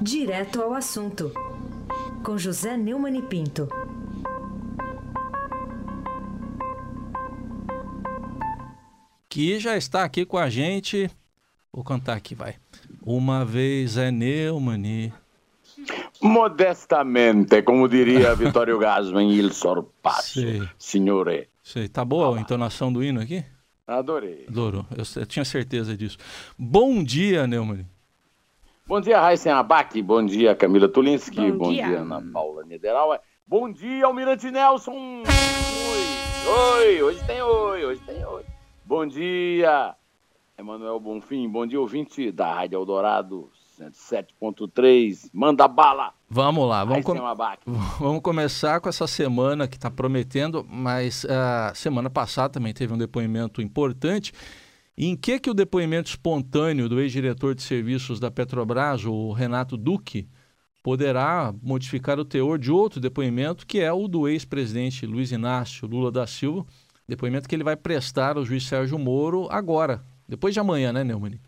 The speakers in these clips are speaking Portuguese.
Direto ao assunto, com José Neumann e Pinto. Que já está aqui com a gente. Vou cantar aqui, vai. Uma vez é Neumann. Modestamente, como diria Vittorio Gasman, il sorpasso, Sei. signore. Sei, tá boa a entonação do hino aqui? Adorei. Adoro, eu, eu tinha certeza disso. Bom dia, Neumann. Bom dia, Raíssen Abac. Bom dia, Camila Tulinski. Bom Bom, dia. dia. Ana Paula Niederauer. Bom dia, Almirante Nelson. Oi, oi, hoje tem oi, hoje tem oi. Bom dia, Emanuel Bonfim. Bom dia, ouvinte da Rádio Eldorado 107.3. Manda bala. Vamos lá, vamos, com- vamos começar com essa semana que está prometendo, mas a semana passada também teve um depoimento importante. Em que que o depoimento espontâneo do ex-diretor de serviços da Petrobras, o Renato Duque, poderá modificar o teor de outro depoimento, que é o do ex-presidente Luiz Inácio Lula da Silva, depoimento que ele vai prestar ao juiz Sérgio Moro agora, depois de amanhã, né, Neumann?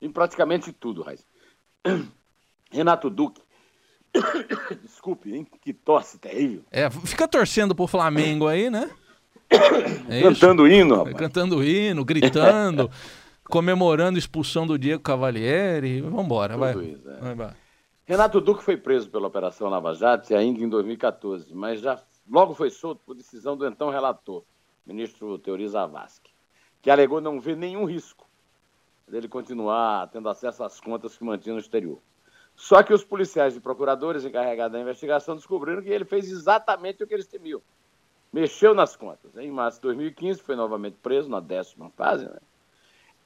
Em praticamente tudo, Raíssa. Renato Duque. Desculpe, hein? Que tosse terrível. É, fica torcendo pro Flamengo aí, né? É? Cantando hino, rapaz. Cantando hino, gritando, comemorando a expulsão do Diego Cavalieri. Vambora, vai. Tudo isso, é. Vai, vai. Renato Duque foi preso pela Operação Lava Jato ainda em 2014, mas já logo foi solto por decisão do então relator, ministro Teori Zavascki, que alegou não ver nenhum risco dele continuar tendo acesso às contas que mantinha no exterior. Só que os policiais e procuradores encarregados da investigação descobriram que ele fez exatamente o que eles temiam. Mexeu nas contas. Em março de 2015, foi novamente preso na décima fase, né?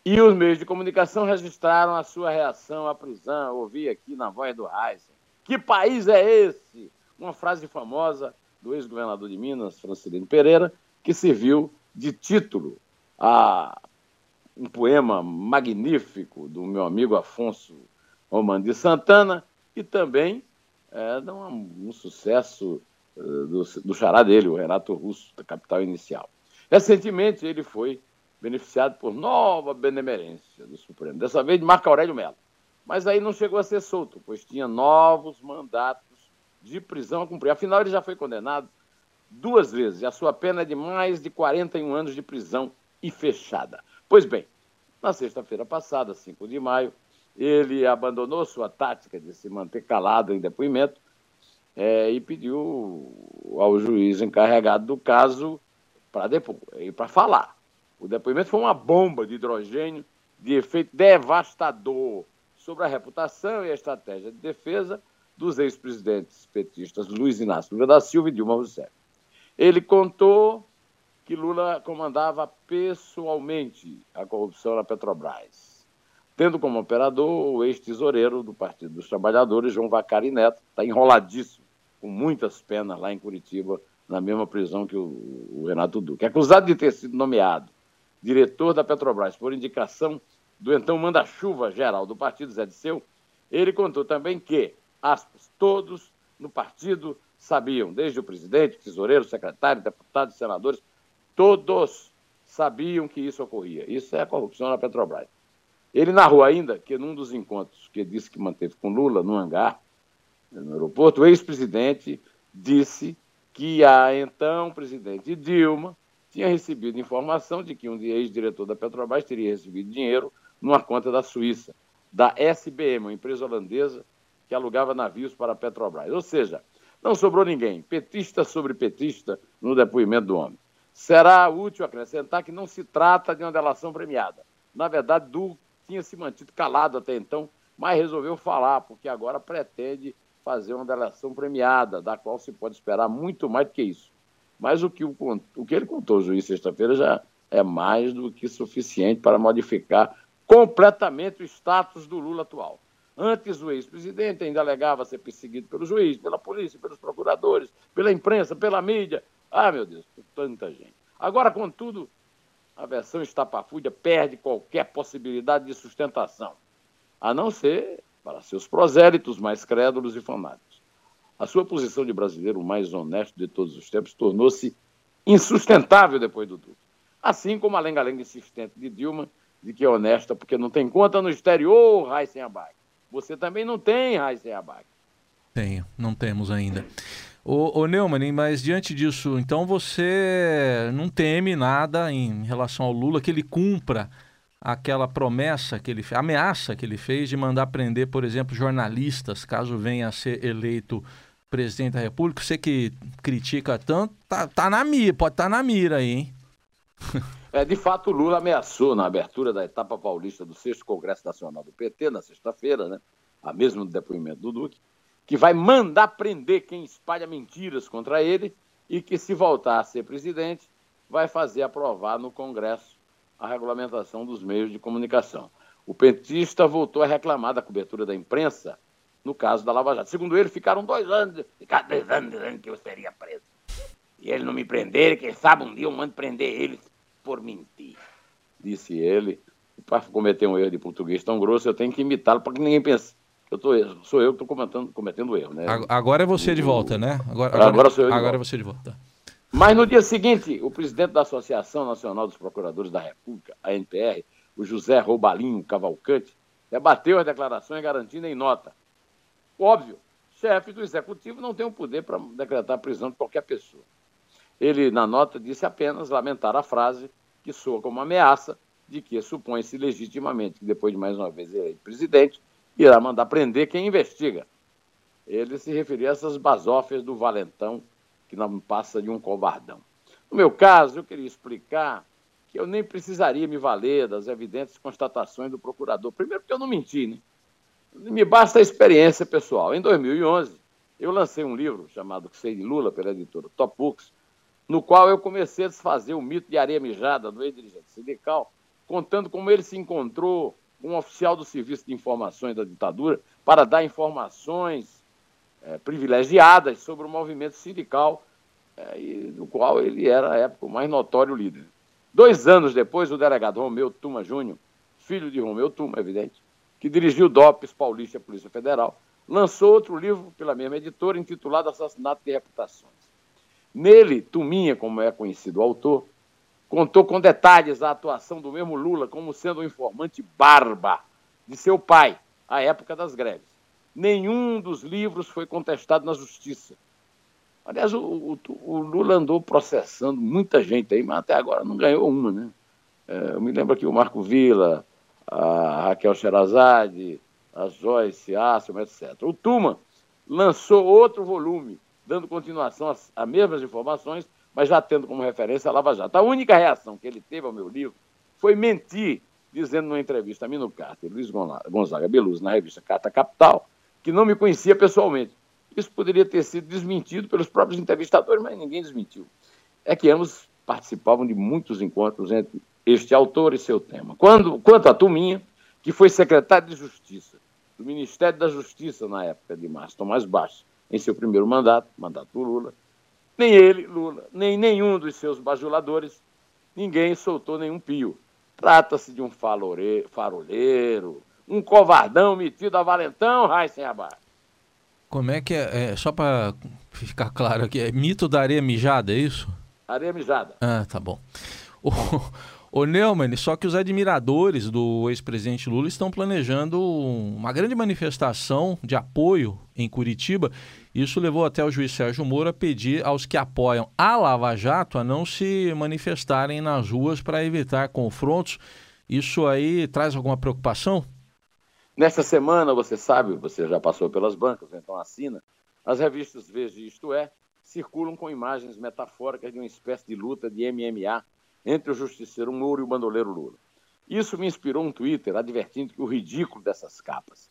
E os meios de comunicação registraram a sua reação à prisão. Eu ouvi aqui na voz do Heisen. Que país é esse? Uma frase famosa do ex-governador de Minas, Francisco Pereira, que serviu de título a um poema magnífico do meu amigo Afonso Romano de Santana e também é, um, um sucesso do, do xará dele, o Renato Russo, da Capital Inicial. Recentemente ele foi beneficiado por nova benemerência do Supremo, dessa vez de Marco Aurélio Mello. Mas aí não chegou a ser solto, pois tinha novos mandatos de prisão a cumprir. Afinal, ele já foi condenado duas vezes e a sua pena é de mais de 41 anos de prisão e fechada. Pois bem, na sexta-feira passada, 5 de maio, ele abandonou sua tática de se manter calado em depoimento eh, e pediu ao juiz encarregado do caso para para falar. O depoimento foi uma bomba de hidrogênio de efeito devastador sobre a reputação e a estratégia de defesa dos ex-presidentes petistas Luiz Inácio Lula da Silva e Dilma Rousseff. Ele contou que Lula comandava pessoalmente a corrupção na Petrobras, tendo como operador o ex-tesoureiro do Partido dos Trabalhadores, João Vacari Neto, está enroladíssimo, com muitas penas lá em Curitiba, na mesma prisão que o, o Renato Duque. Acusado de ter sido nomeado diretor da Petrobras por indicação do então manda-chuva geral do partido, Zé Disseu, ele contou também que, aspas, todos no partido sabiam, desde o presidente, tesoureiro, secretário, deputados, senadores, todos sabiam que isso ocorria. Isso é a corrupção na Petrobras. Ele narrou ainda que num dos encontros que disse que manteve com Lula no hangar, no aeroporto, o ex-presidente disse que a então presidente Dilma tinha recebido informação de que um ex-diretor da Petrobras teria recebido dinheiro numa conta da Suíça, da SBM, uma empresa holandesa que alugava navios para a Petrobras. Ou seja, não sobrou ninguém, petista sobre petista, no depoimento do homem. Será útil acrescentar que não se trata de uma delação premiada. Na verdade, Du tinha se mantido calado até então, mas resolveu falar, porque agora pretende fazer uma delação premiada, da qual se pode esperar muito mais do que isso. Mas o que, o, o que ele contou ao juiz sexta-feira já é mais do que suficiente para modificar completamente o status do Lula atual. Antes, o ex-presidente ainda alegava ser perseguido pelo juiz, pela polícia, pelos procuradores, pela imprensa, pela mídia. Ah, meu Deus, por tanta gente. Agora, contudo, a versão estapafúrdia perde qualquer possibilidade de sustentação, a não ser para seus prosélitos mais crédulos e fanáticos. A sua posição de brasileiro mais honesto de todos os tempos tornou-se insustentável depois do Duque. Assim como a lenga-lenga insistente de Dilma, de que é honesta porque não tem conta no exterior, Raíssen Abac. Você também não tem, Raíssa Abac. Tenho, não temos ainda. Ô, ô Neumann, mas diante disso, então você não teme nada em relação ao Lula que ele cumpra aquela promessa que ele ameaça que ele fez de mandar prender, por exemplo, jornalistas, caso venha a ser eleito presidente da República. Você que critica tanto, tá, tá na mira, pode estar tá na mira aí, hein? É, de fato, o Lula ameaçou na abertura da etapa paulista do 6 Congresso Nacional do PT, na sexta-feira, né? A mesmo depoimento do Duque, que vai mandar prender quem espalha mentiras contra ele e que, se voltar a ser presidente, vai fazer aprovar no Congresso a regulamentação dos meios de comunicação. O petista voltou a reclamar da cobertura da imprensa no caso da Lava Jato. Segundo ele, ficaram dois anos, ficaram dois anos dizendo que eu seria preso. E ele não me prender, quem sabe um dia eu mando prender eles por mentir. Disse ele. Para cometer um erro de português tão grosso, eu tenho que imitá-lo para que ninguém pense eu tô, sou eu que estou cometendo, cometendo erro. Né? Agora é você de volta, né? Agora, agora, agora sou eu. Agora é você de volta. Mas no dia seguinte, o presidente da Associação Nacional dos Procuradores da República, a NPR, o José Roubalinho Cavalcante, debateu as declarações garantindo em nota. Óbvio, chefe do executivo não tem o poder para decretar a prisão de qualquer pessoa. Ele, na nota, disse apenas lamentar a frase que soa como ameaça de que supõe-se legitimamente que, depois de mais uma vez eleito presidente, irá mandar prender quem investiga. Ele se referia a essas basófias do valentão, que não passa de um covardão. No meu caso, eu queria explicar que eu nem precisaria me valer das evidentes constatações do procurador. Primeiro, porque eu não menti, né? Me basta a experiência pessoal. Em 2011, eu lancei um livro chamado Que Sei de Lula, pela editora Top Books, no qual eu comecei a desfazer o mito de areia mijada do ex-dirigente sindical, contando como ele se encontrou um oficial do Serviço de Informações da ditadura para dar informações é, privilegiadas sobre o movimento sindical, é, e, do qual ele era, à época, o mais notório líder. Dois anos depois, o delegado Romeu Tuma Júnior, filho de Romeu Tuma, evidente, que dirigiu o DOPS Paulista Polícia Federal, lançou outro livro pela mesma editora intitulado Assassinato de Reputações. Nele, Tuminha, como é conhecido o autor, contou com detalhes a atuação do mesmo Lula como sendo um informante barba de seu pai, à época das greves. Nenhum dos livros foi contestado na justiça. Aliás, o, o, o Lula andou processando muita gente aí, mas até agora não ganhou uma, né? É, eu me lembro aqui o Marco Vila, a Raquel Sherazade, a Joyce Assel, etc. O Tuma lançou outro volume, dando continuação às, às mesmas informações, mas já tendo como referência a Lava Jato. A única reação que ele teve ao meu livro foi mentir, dizendo numa entrevista a mim no Carter, Luiz Gonzaga Beluso, na revista Carta Capital, que não me conhecia pessoalmente. Isso poderia ter sido desmentido pelos próprios entrevistadores, mas ninguém desmentiu. É que ambos participavam de muitos encontros entre este autor e seu tema. Quando, quanto a Tuminha, que foi secretário de Justiça do Ministério da Justiça na época de Márcio Tomás Baixo, em seu primeiro mandato, mandato do Lula, nem ele, Lula, nem nenhum dos seus bajuladores, ninguém soltou nenhum pio. Trata-se de um faroleiro, um covardão metido a valentão, Raíssen Abar. Como é que é? é só para ficar claro aqui, é mito da areia mijada, é isso? Areia mijada. Ah, tá bom. O, Ô Neumann, só que os admiradores do ex-presidente Lula estão planejando uma grande manifestação de apoio em Curitiba. Isso levou até o juiz Sérgio Moro a pedir aos que apoiam a Lava Jato a não se manifestarem nas ruas para evitar confrontos. Isso aí traz alguma preocupação? Nesta semana, você sabe, você já passou pelas bancas, então assina, as revistas Veja Isto É circulam com imagens metafóricas de uma espécie de luta de MMA entre o justiceiro Moro e o bandoleiro Lula. Isso me inspirou um Twitter advertindo que o ridículo dessas capas,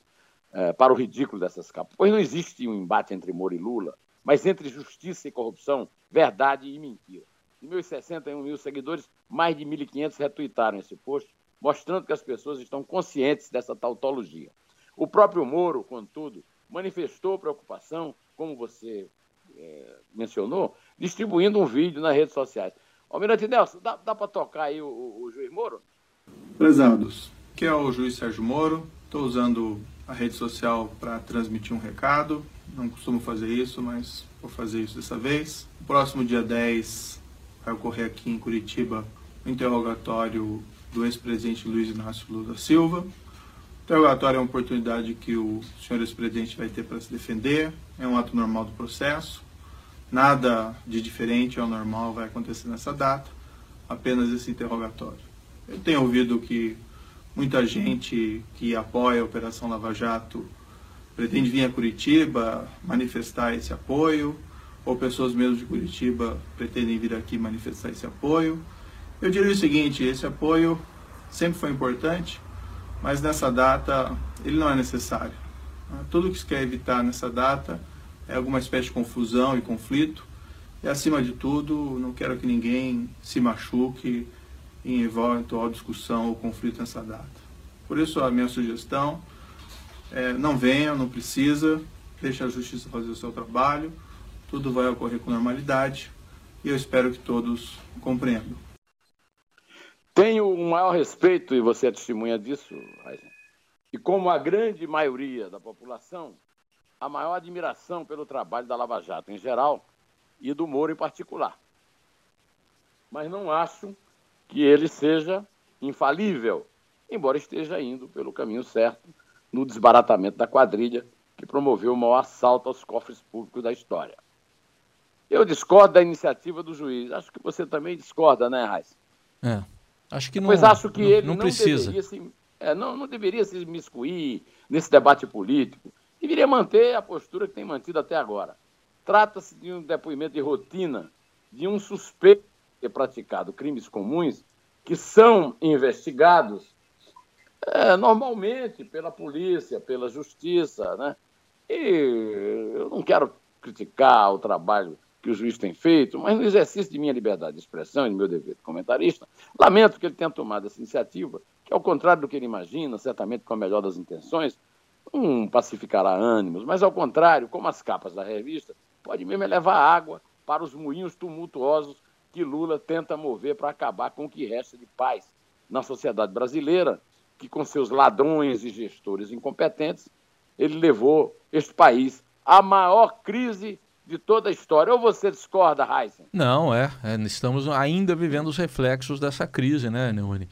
é, para o ridículo dessas capas, pois não existe um embate entre Moro e Lula, mas entre justiça e corrupção, verdade e mentira. De meus 61 mil seguidores, mais de 1.500 retuitaram esse post, mostrando que as pessoas estão conscientes dessa tautologia. O próprio Moro, contudo, manifestou preocupação, como você é, mencionou, distribuindo um vídeo nas redes sociais. Almirante Nelson, dá, dá para tocar aí o, o, o, juiz Moro? Prezados, aqui é o juiz Sérgio Moro. Estou usando a rede social para transmitir um recado. Não costumo fazer isso, mas vou fazer isso dessa vez. No próximo dia 10 vai ocorrer aqui em Curitiba o interrogatório do ex-presidente Luiz Inácio Lula da Silva. interrogatório é uma oportunidade que o senhor ex-presidente vai ter para se defender, é um ato normal do processo, nada de diferente ao normal vai acontecer nessa data, apenas esse interrogatório. Eu tenho ouvido que muita gente que apoia a Operação Lava Jato pretende vir a Curitiba manifestar esse apoio, ou pessoas mesmo de Curitiba pretendem vir aqui manifestar esse apoio. Eu diria o seguinte: esse apoio sempre foi importante, mas nessa data ele não é necessário. Tudo que se quer evitar nessa data é alguma espécie de confusão e conflito, e acima de tudo, não quero que ninguém se machuque em eventual discussão ou conflito nessa data. Por isso, a minha sugestão é, não venha, não precisa, deixe a justiça fazer o seu trabalho, tudo vai ocorrer com normalidade e eu espero que todos compreendam. Tenho o maior respeito, e você é testemunha disso, Raíssa, e como a grande maioria da população, a maior admiração pelo trabalho da Lava Jato em geral e do Moro em particular. Mas não acho que ele seja infalível, embora esteja indo pelo caminho certo no desbaratamento da quadrilha que promoveu o maior assalto aos cofres públicos da história. Eu discordo da iniciativa do juiz. Acho que você também discorda, né, Raiz? É. Acho que não. Pois acho que não, ele não, não precisa. deveria se, é, não, não deveria se miscuir nesse debate político. Deveria manter a postura que tem mantido até agora. Trata-se de um depoimento de rotina de um suspeito de ter praticado crimes comuns que são investigados é, normalmente pela polícia, pela justiça, né? E eu não quero criticar o trabalho que o juiz tem feito, mas no exercício de minha liberdade de expressão e do meu dever de comentarista, lamento que ele tenha tomado essa iniciativa, que ao contrário do que ele imagina, certamente com a melhor das intenções, não pacificará ânimos, mas ao contrário, como as capas da revista, pode mesmo levar água para os moinhos tumultuosos que Lula tenta mover para acabar com o que resta de paz na sociedade brasileira, que com seus ladrões e gestores incompetentes, ele levou este país à maior crise de toda a história. Ou você discorda, Heisen? Não, é, é, Estamos ainda vivendo os reflexos dessa crise, né, Neone?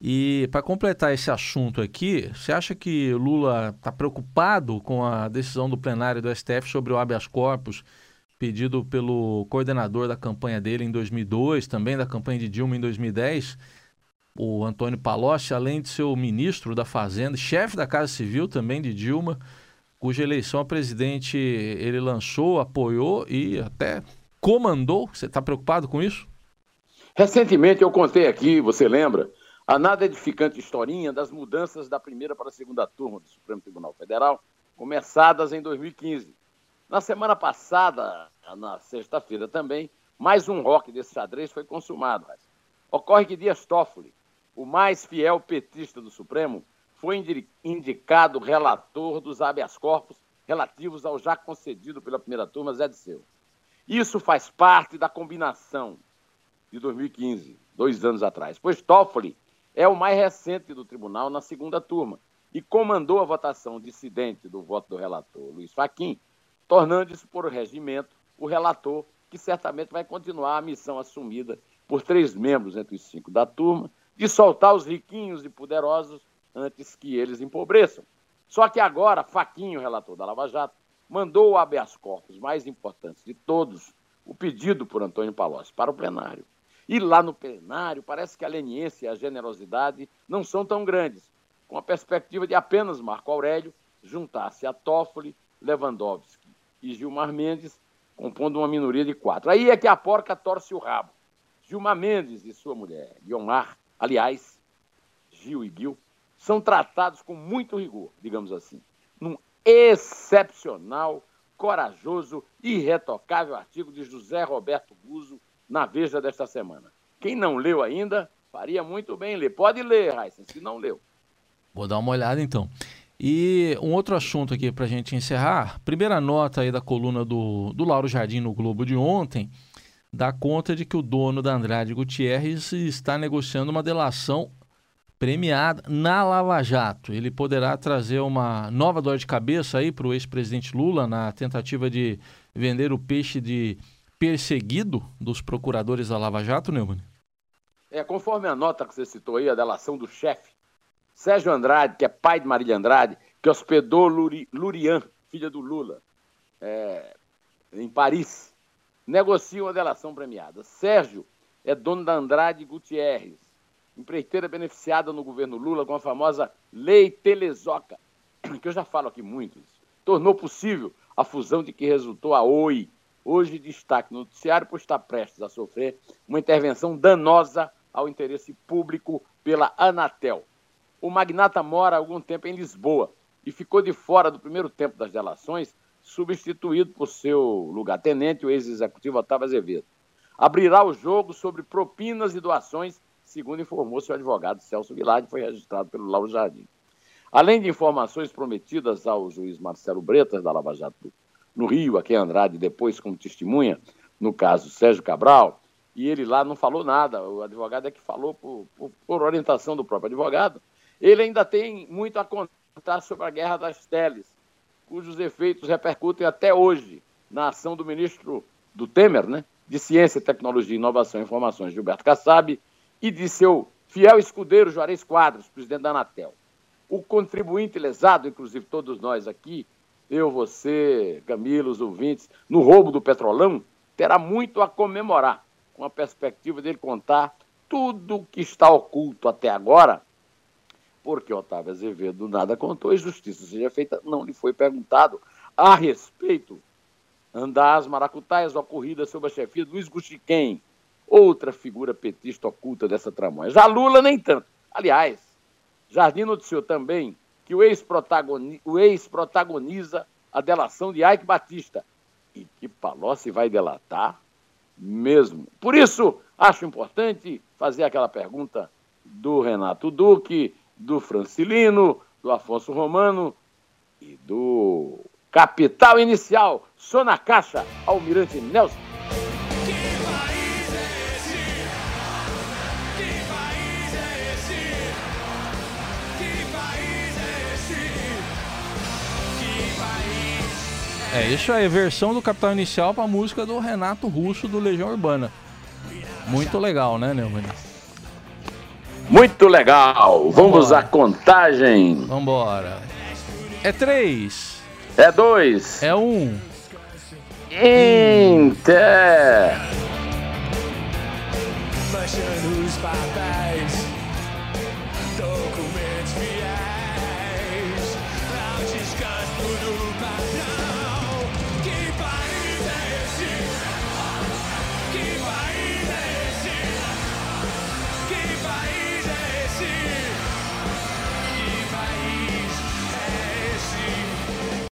E para completar esse assunto aqui, você acha que Lula está preocupado com a decisão do plenário do STF sobre o habeas corpus pedido pelo coordenador da campanha dele em 2002, também da campanha de Dilma em 2010, o Antônio Palocci, além de ser o ministro da Fazenda, chefe da Casa Civil também de Dilma, cuja eleição a presidente ele lançou, apoiou e até comandou. Você está preocupado com isso? Recentemente eu contei aqui, você lembra, a nada edificante historinha das mudanças da primeira para a segunda turma do Supremo Tribunal Federal, começadas em 2015. Na semana passada, na sexta-feira também, mais um rock desse xadrez foi consumado. Ocorre que Dias Toffoli, o mais fiel petista do Supremo, foi indicado relator dos habeas corpus relativos ao já concedido pela primeira turma Zé Disseu. Isso faz parte da combinação de 2015, dois anos atrás, pois Toffoli é o mais recente do tribunal na segunda turma e comandou a votação dissidente do voto do relator Luiz Faquim, tornando-se por regimento o relator que certamente vai continuar a missão assumida por três membros entre os cinco da turma de soltar os riquinhos e poderosos antes que eles empobreçam. Só que agora, Faquinho, relator da Lava Jato, mandou o habeas corpus mais importante de todos, o pedido por Antônio Palocci, para o plenário. E lá no plenário, parece que a leniência e a generosidade não são tão grandes, com a perspectiva de apenas Marco Aurélio juntar-se a Toffoli, Lewandowski e Gilmar Mendes, compondo uma minoria de quatro. Aí é que a porca torce o rabo. Gilmar Mendes e sua mulher, Guiomar, aliás, Gil e Gil, são tratados com muito rigor, digamos assim, num excepcional, corajoso irretocável artigo de José Roberto Guzzo na Veja desta semana. Quem não leu ainda, faria muito bem ler. Pode ler, Raíssa, se não leu. Vou dar uma olhada então. E um outro assunto aqui para a gente encerrar. Primeira nota aí da coluna do, do Lauro Jardim no Globo de ontem dá conta de que o dono da Andrade Gutierrez está negociando uma delação premiada na Lava Jato. Ele poderá trazer uma nova dor de cabeça aí para o ex-presidente Lula na tentativa de vender o peixe de perseguido dos procuradores da Lava Jato, Neumann? É, conforme a nota que você citou aí, a delação do chefe, Sérgio Andrade, que é pai de Marília Andrade, que hospedou Luri, Lurian, filha do Lula, é, em Paris, negociam a delação premiada. Sérgio é dono da Andrade Gutierrez, empreiteira beneficiada no governo Lula com a famosa Lei Telezoca, que eu já falo aqui muito, tornou possível a fusão de que resultou a Oi, hoje destaque no noticiário por estar prestes a sofrer uma intervenção danosa ao interesse público pela Anatel. O magnata mora há algum tempo em Lisboa e ficou de fora do primeiro tempo das delações, substituído por seu lugar-tenente, o ex-executivo Otávio Azevedo. Abrirá o jogo sobre propinas e doações, segundo informou seu advogado Celso Vilade, foi registrado pelo Lauro Jardim. Além de informações prometidas ao juiz Marcelo Bretas, da Lava Jato no Rio, a quem Andrade depois como testemunha, no caso Sérgio Cabral, e ele lá não falou nada, o advogado é que falou por, por, por orientação do próprio advogado, ele ainda tem muito a contar sobre a guerra das teles, cujos efeitos repercutem até hoje na ação do ministro do Temer, né, de Ciência, Tecnologia, Inovação e Informações, Gilberto Kassab, e de seu fiel escudeiro Juarez Quadros, presidente da Anatel. O contribuinte lesado, inclusive todos nós aqui, eu, você, Camilo, os ouvintes, no roubo do petrolão, terá muito a comemorar, com a perspectiva dele contar tudo o que está oculto até agora, porque Otávio Azevedo nada contou e justiça seja feita, não lhe foi perguntado a respeito. Das maracutaias ocorridas sob a chefia de Luiz Guxiquem, outra figura petista oculta dessa tramóia. Já Lula nem tanto. Aliás, Jardim noticiou também que o ex-protagoniza a delação de Ike Batista e que Palocci vai delatar mesmo. Por isso, acho importante fazer aquela pergunta do Renato Duque, do Francilino, do Afonso Romano e do capital inicial, só na caixa, Almirante Nelson. É, isso aí, versão do Capital Inicial para a música do Renato Russo do Legião Urbana. Muito legal, né, Neumann? Muito legal. Vamos à contagem. Vambora. É três. É dois. É um. Inter.